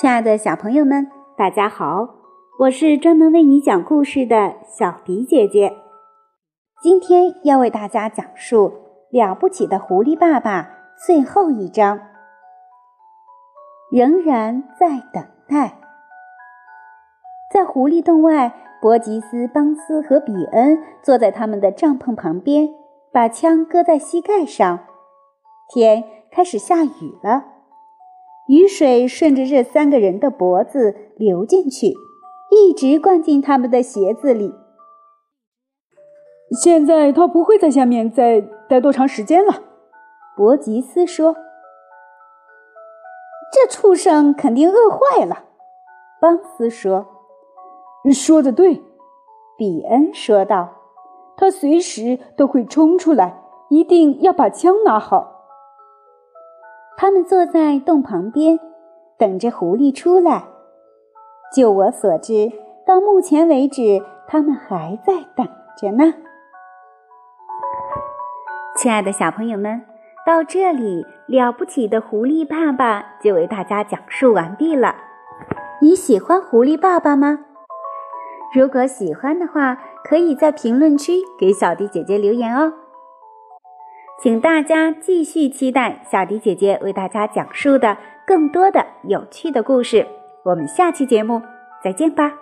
亲爱的小朋友们，大家好！我是专门为你讲故事的小迪姐姐。今天要为大家讲述《了不起的狐狸爸爸》最后一章，仍然在等待。在狐狸洞外，伯吉斯、邦斯和比恩坐在他们的帐篷旁边，把枪搁在膝盖上。天开始下雨了。雨水顺着这三个人的脖子流进去，一直灌进他们的鞋子里。现在他不会在下面再待多长时间了，伯吉斯说。这畜生肯定饿坏了，邦斯说。说的对，比恩说道。他随时都会冲出来，一定要把枪拿好。他们坐在洞旁边，等着狐狸出来。就我所知，到目前为止，他们还在等着呢。亲爱的小朋友们，到这里，了不起的狐狸爸爸就为大家讲述完毕了。你喜欢狐狸爸爸吗？如果喜欢的话，可以在评论区给小迪姐姐留言哦。请大家继续期待小迪姐姐为大家讲述的更多的有趣的故事。我们下期节目再见吧。